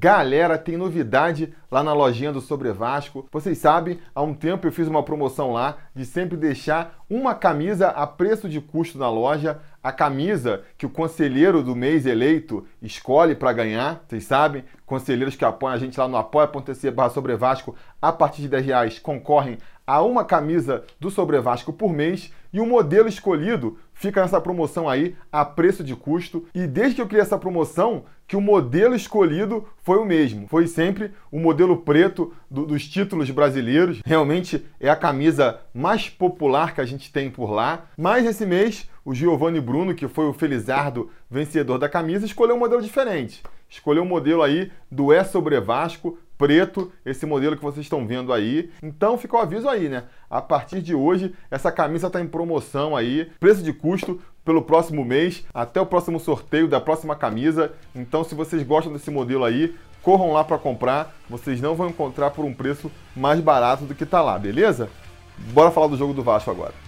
Galera, tem novidade lá na lojinha do Sobre Vasco. Vocês sabem, há um tempo eu fiz uma promoção lá de sempre deixar uma camisa a preço de custo na loja. A camisa que o conselheiro do mês eleito escolhe para ganhar. Vocês sabem, conselheiros que apoiam a gente lá no apoia.se barra Sobre Vasco, a partir de 10 reais, concorrem a uma camisa do Sobre Vasco por mês. E o modelo escolhido fica nessa promoção aí a preço de custo. E desde que eu criei essa promoção, que o modelo escolhido foi o mesmo. Foi sempre o modelo preto do, dos títulos brasileiros. Realmente é a camisa mais popular que a gente tem por lá. Mas esse mês, o Giovanni Bruno, que foi o Felizardo vencedor da camisa, escolheu um modelo diferente. Escolheu o um modelo aí do É Sobre Vasco, preto, esse modelo que vocês estão vendo aí. Então fica o aviso aí, né? A partir de hoje, essa camisa está em promoção aí, preço de custo pelo próximo mês, até o próximo sorteio da próxima camisa. Então, se vocês gostam desse modelo aí, corram lá para comprar. Vocês não vão encontrar por um preço mais barato do que tá lá, beleza? Bora falar do jogo do Vasco agora.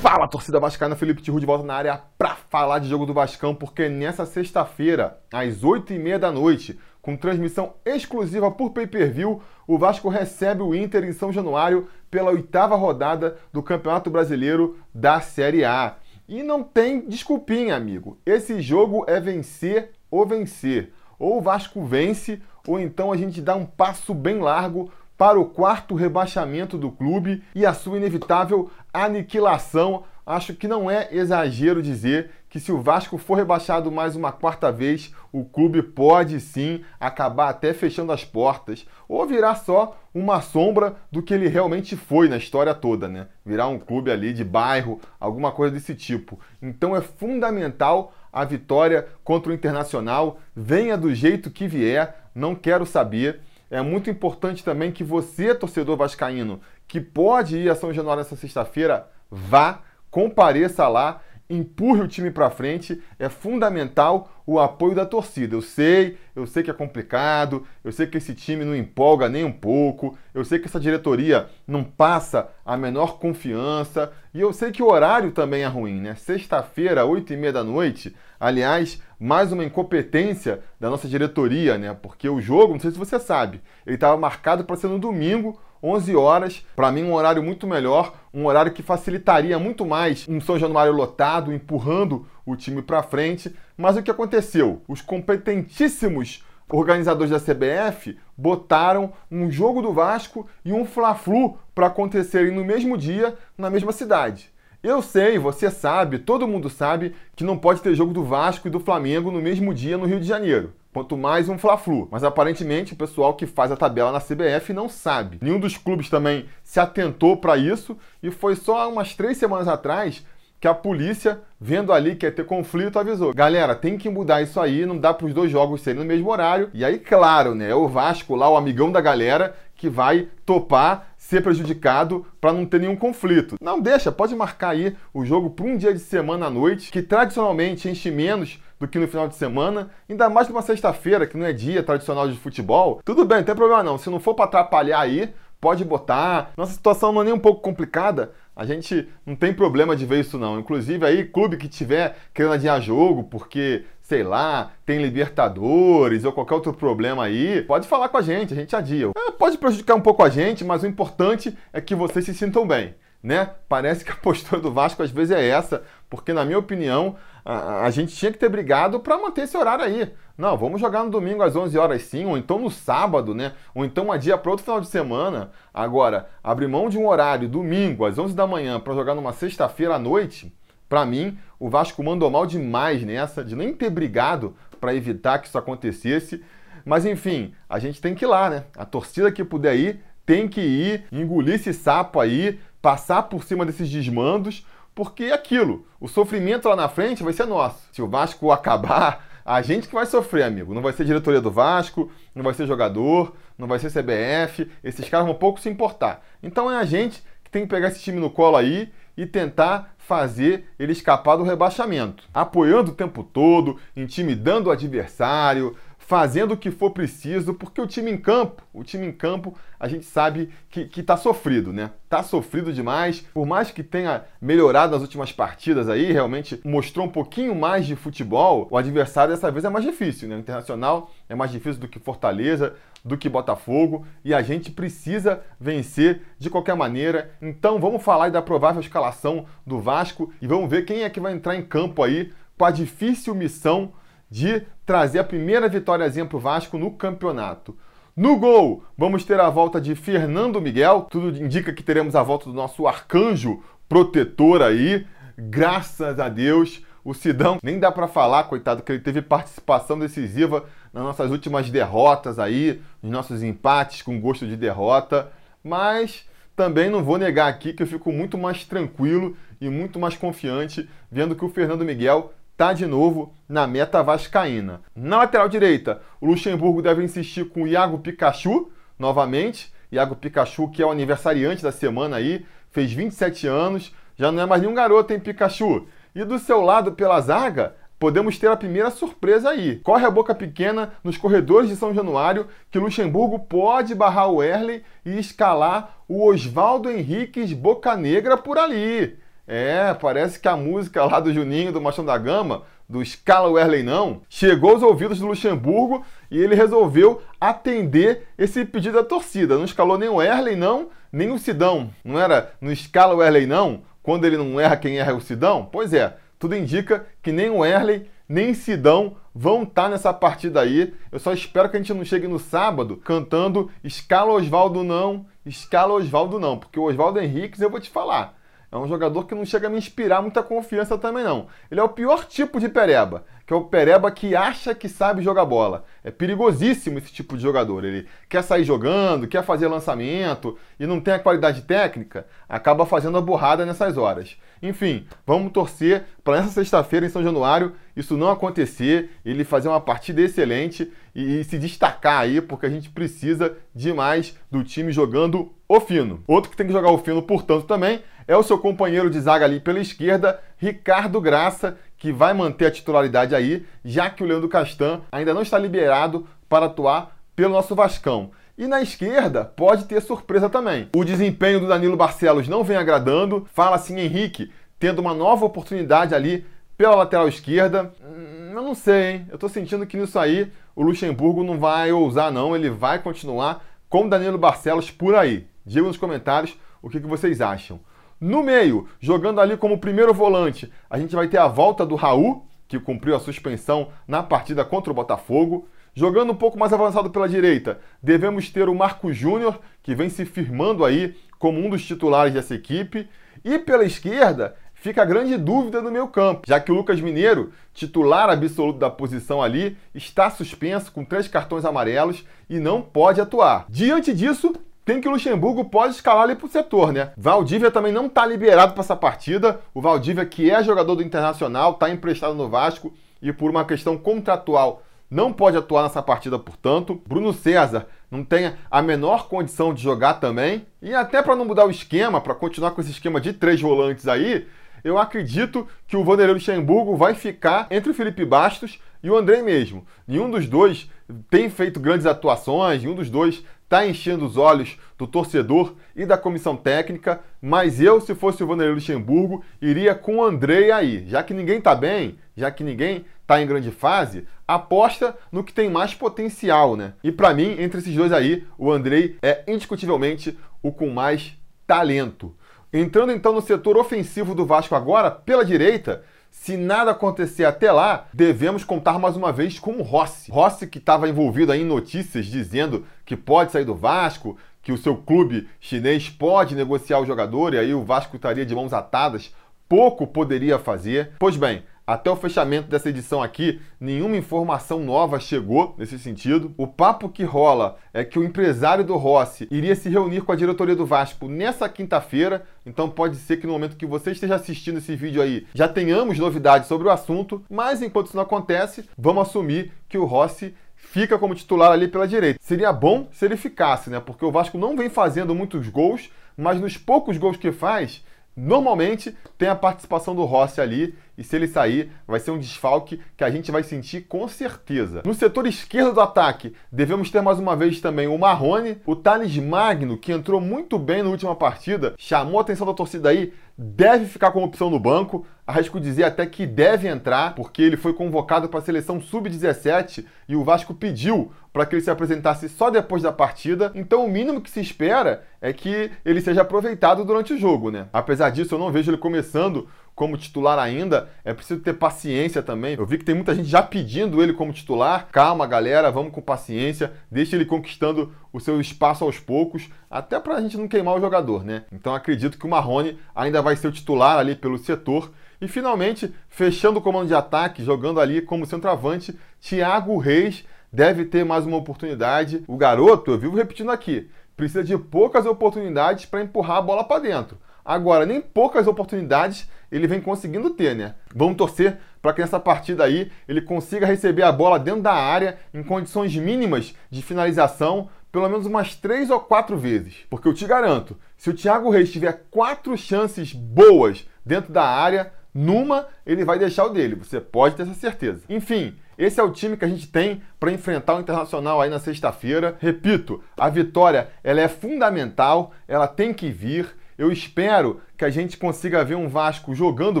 Fala, torcida vascaína, Felipe Tiru de volta na área para falar de jogo do Vascão, porque nessa sexta-feira, às 8h30 da noite, com transmissão exclusiva por pay-per-view, o Vasco recebe o Inter em São Januário pela oitava rodada do Campeonato Brasileiro da Série A. E não tem desculpinha, amigo. Esse jogo é vencer ou vencer. Ou o Vasco vence, ou então a gente dá um passo bem largo para o quarto rebaixamento do clube e a sua inevitável aniquilação. Acho que não é exagero dizer que se o Vasco for rebaixado mais uma quarta vez, o clube pode sim acabar até fechando as portas ou virar só uma sombra do que ele realmente foi na história toda, né? Virar um clube ali de bairro, alguma coisa desse tipo. Então é fundamental a vitória contra o Internacional, venha do jeito que vier, não quero saber. É muito importante também que você, torcedor vascaíno, que pode ir a São Januário nessa sexta-feira, vá, compareça lá, empurre o time para frente. É fundamental o apoio da torcida. Eu sei, eu sei que é complicado, eu sei que esse time não empolga nem um pouco, eu sei que essa diretoria não passa a menor confiança e eu sei que o horário também é ruim, né? Sexta-feira, oito e meia da noite, aliás, mais uma incompetência da nossa diretoria, né? Porque o jogo, não sei se você sabe, ele estava marcado para ser no domingo, 11 horas. Para mim, um horário muito melhor, um horário que facilitaria muito mais um São Januário lotado, empurrando o time para frente. Mas o que aconteceu? Os competentíssimos organizadores da CBF botaram um jogo do Vasco e um Fla-Flu para acontecerem no mesmo dia, na mesma cidade. Eu sei, você sabe, todo mundo sabe que não pode ter jogo do Vasco e do Flamengo no mesmo dia no Rio de Janeiro. Quanto mais um Fla-Flu. Mas aparentemente o pessoal que faz a tabela na CBF não sabe. Nenhum dos clubes também se atentou para isso e foi só umas três semanas atrás que a polícia, vendo ali que ia ter conflito, avisou. Galera, tem que mudar isso aí, não dá para os dois jogos serem no mesmo horário. E aí, claro, né, é o Vasco lá, o amigão da galera, que vai topar ser prejudicado para não ter nenhum conflito. Não deixa, pode marcar aí o jogo para um dia de semana à noite, que tradicionalmente enche menos do que no final de semana, ainda mais numa sexta-feira, que não é dia tradicional de futebol. Tudo bem, não tem problema não. Se não for para atrapalhar aí, pode botar. Nossa situação não é nem um pouco complicada. A gente não tem problema de ver isso não. Inclusive aí, clube que tiver querendo adiar jogo porque, sei lá, tem Libertadores ou qualquer outro problema aí, pode falar com a gente, a gente adia. É, pode prejudicar um pouco a gente, mas o importante é que vocês se sintam bem né? Parece que a postura do Vasco às vezes é essa, porque na minha opinião, a, a gente tinha que ter brigado para manter esse horário aí. Não, vamos jogar no domingo às 11 horas sim, ou então no sábado, né? Ou então um dia para outro final de semana. Agora, abrir mão de um horário domingo às 11 da manhã para jogar numa sexta-feira à noite, para mim, o Vasco mandou mal demais nessa, de nem ter brigado para evitar que isso acontecesse. Mas enfim, a gente tem que ir lá, né? A torcida que puder ir, tem que ir, engolir esse sapo aí, passar por cima desses desmandos, porque é aquilo, o sofrimento lá na frente vai ser nosso. Se o Vasco acabar, a gente que vai sofrer, amigo. Não vai ser diretoria do Vasco, não vai ser jogador, não vai ser CBF, esses caras vão pouco se importar. Então é a gente que tem que pegar esse time no colo aí e tentar fazer ele escapar do rebaixamento. Apoiando o tempo todo, intimidando o adversário, fazendo o que for preciso, porque o time em campo, o time em campo, a gente sabe que, que tá sofrido, né? Tá sofrido demais. Por mais que tenha melhorado nas últimas partidas aí, realmente mostrou um pouquinho mais de futebol, o adversário dessa vez é mais difícil, né? O Internacional é mais difícil do que Fortaleza, do que Botafogo, e a gente precisa vencer de qualquer maneira. Então vamos falar da provável escalação do Vasco e vamos ver quem é que vai entrar em campo aí com a difícil missão de trazer a primeira vitóriazinha para o Vasco no campeonato. No gol, vamos ter a volta de Fernando Miguel. Tudo indica que teremos a volta do nosso arcanjo protetor aí. Graças a Deus. O Sidão nem dá para falar, coitado, que ele teve participação decisiva nas nossas últimas derrotas aí, nos nossos empates com gosto de derrota. Mas também não vou negar aqui que eu fico muito mais tranquilo e muito mais confiante vendo que o Fernando Miguel está de novo na meta vascaína. Na lateral direita, o Luxemburgo deve insistir com o Iago Pikachu novamente. Iago Pikachu, que é o aniversariante da semana aí, fez 27 anos, já não é mais nenhum garoto, hein, Pikachu? E do seu lado, pela zaga, podemos ter a primeira surpresa aí. Corre a boca pequena nos corredores de São Januário que Luxemburgo pode barrar o Erley e escalar o Oswaldo Henriques Boca Negra por ali. É, parece que a música lá do Juninho do Machão da Gama, do Scala Werley não, chegou aos ouvidos do Luxemburgo e ele resolveu atender esse pedido da torcida. Não escalou nem o Werley não, nem o Sidão. Não era no Scala Werley não, quando ele não erra quem erra é o Sidão? Pois é, tudo indica que nem o Werley nem Sidão vão estar tá nessa partida aí. Eu só espero que a gente não chegue no sábado cantando Escala Osvaldo não, Escala Osvaldo não, porque o Osvaldo Henriques eu vou te falar é um jogador que não chega a me inspirar muita confiança também, não. Ele é o pior tipo de pereba, que é o pereba que acha que sabe jogar bola. É perigosíssimo esse tipo de jogador. Ele quer sair jogando, quer fazer lançamento e não tem a qualidade técnica, acaba fazendo a borrada nessas horas. Enfim, vamos torcer para nessa sexta-feira em São Januário isso não acontecer, ele fazer uma partida excelente e, e se destacar aí, porque a gente precisa demais do time jogando o fino. Outro que tem que jogar o fino, portanto, também é o seu companheiro de zaga ali pela esquerda, Ricardo Graça, que vai manter a titularidade aí, já que o Leandro Castan ainda não está liberado para atuar pelo nosso Vascão. E na esquerda pode ter surpresa também. O desempenho do Danilo Barcelos não vem agradando. Fala-se em Henrique tendo uma nova oportunidade ali pela lateral esquerda. Hum, eu não sei, hein? Eu tô sentindo que nisso aí o Luxemburgo não vai ousar, não. Ele vai continuar com o Danilo Barcelos por aí. Diga nos comentários o que, que vocês acham. No meio, jogando ali como primeiro volante, a gente vai ter a volta do Raul, que cumpriu a suspensão na partida contra o Botafogo. Jogando um pouco mais avançado pela direita, devemos ter o Marco Júnior, que vem se firmando aí como um dos titulares dessa equipe. E pela esquerda, fica a grande dúvida no meu campo, já que o Lucas Mineiro, titular absoluto da posição ali, está suspenso com três cartões amarelos e não pode atuar. Diante disso, tem que o Luxemburgo pode escalar ali para o setor, né? Valdívia também não está liberado para essa partida. O Valdívia, que é jogador do Internacional, está emprestado no Vasco e por uma questão contratual não pode atuar nessa partida, portanto. Bruno César não tem a menor condição de jogar também. E até para não mudar o esquema, para continuar com esse esquema de três volantes aí, eu acredito que o Vanderlei Luxemburgo vai ficar entre o Felipe Bastos e o André mesmo. Nenhum dos dois tem feito grandes atuações, nenhum dos dois está enchendo os olhos do torcedor e da comissão técnica, mas eu, se fosse o Vanderlei Luxemburgo, iria com o Andrei aí. Já que ninguém está bem, já que ninguém está em grande fase, aposta no que tem mais potencial, né? E para mim, entre esses dois aí, o Andrei é indiscutivelmente o com mais talento. Entrando então no setor ofensivo do Vasco agora, pela direita, se nada acontecer até lá, devemos contar mais uma vez com o Rossi. Rossi que estava envolvido em notícias dizendo que pode sair do Vasco, que o seu clube chinês pode negociar o jogador e aí o Vasco estaria de mãos atadas. Pouco poderia fazer. Pois bem, até o fechamento dessa edição aqui, nenhuma informação nova chegou nesse sentido. O papo que rola é que o empresário do Rossi iria se reunir com a diretoria do Vasco nessa quinta-feira, então pode ser que no momento que você esteja assistindo esse vídeo aí já tenhamos novidades sobre o assunto, mas enquanto isso não acontece, vamos assumir que o Rossi fica como titular ali pela direita. Seria bom se ele ficasse, né? Porque o Vasco não vem fazendo muitos gols, mas nos poucos gols que faz, normalmente tem a participação do Rossi ali e se ele sair, vai ser um desfalque que a gente vai sentir com certeza. No setor esquerdo do ataque, devemos ter mais uma vez também o Marrone, o Thales Magno, que entrou muito bem na última partida, chamou a atenção da torcida aí, deve ficar como opção no banco. Arrisco dizer até que deve entrar, porque ele foi convocado para a seleção sub-17 e o Vasco pediu para que ele se apresentasse só depois da partida. Então o mínimo que se espera é que ele seja aproveitado durante o jogo, né? Apesar disso, eu não vejo ele começando como titular ainda, é preciso ter paciência também. Eu vi que tem muita gente já pedindo ele como titular. Calma, galera, vamos com paciência, deixa ele conquistando o seu espaço aos poucos, até para a gente não queimar o jogador, né? Então acredito que o Marrone ainda vai ser o titular ali pelo setor. E finalmente, fechando o comando de ataque, jogando ali como centroavante, Thiago Reis deve ter mais uma oportunidade. O garoto, eu vivo repetindo aqui, precisa de poucas oportunidades para empurrar a bola para dentro. Agora, nem poucas oportunidades ele vem conseguindo ter, né? Vamos torcer para que nessa partida aí ele consiga receber a bola dentro da área em condições mínimas de finalização, pelo menos umas três ou quatro vezes. Porque eu te garanto, se o Thiago Reis tiver quatro chances boas dentro da área, numa ele vai deixar o dele, você pode ter essa certeza. Enfim, esse é o time que a gente tem para enfrentar o Internacional aí na sexta-feira. Repito, a vitória ela é fundamental, ela tem que vir. Eu espero que a gente consiga ver um Vasco jogando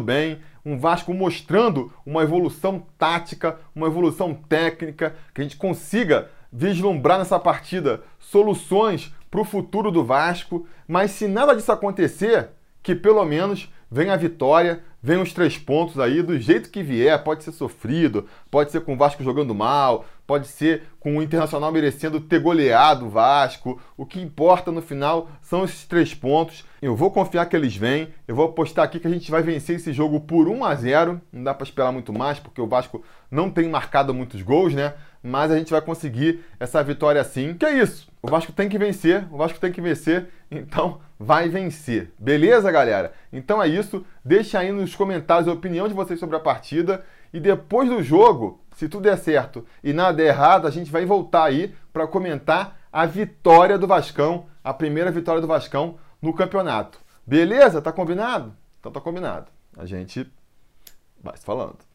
bem, um Vasco mostrando uma evolução tática, uma evolução técnica, que a gente consiga vislumbrar nessa partida soluções para o futuro do Vasco. Mas se nada disso acontecer, que pelo menos venha a vitória, venham os três pontos aí do jeito que vier. Pode ser sofrido, pode ser com o Vasco jogando mal, pode ser com o Internacional merecendo ter goleado o Vasco. O que importa no final são esses três pontos. Eu vou confiar que eles vêm. Eu vou apostar aqui que a gente vai vencer esse jogo por 1 a 0. Não dá para esperar muito mais, porque o Vasco não tem marcado muitos gols, né? Mas a gente vai conseguir essa vitória sim. Que é isso? O Vasco tem que vencer, o Vasco tem que vencer, então vai vencer. Beleza, galera? Então é isso. Deixa aí nos comentários a opinião de vocês sobre a partida. E depois do jogo, se tudo der certo e nada der errado, a gente vai voltar aí para comentar a vitória do Vascão, a primeira vitória do Vascão no campeonato. Beleza? Tá combinado? Então tá combinado. A gente vai se falando.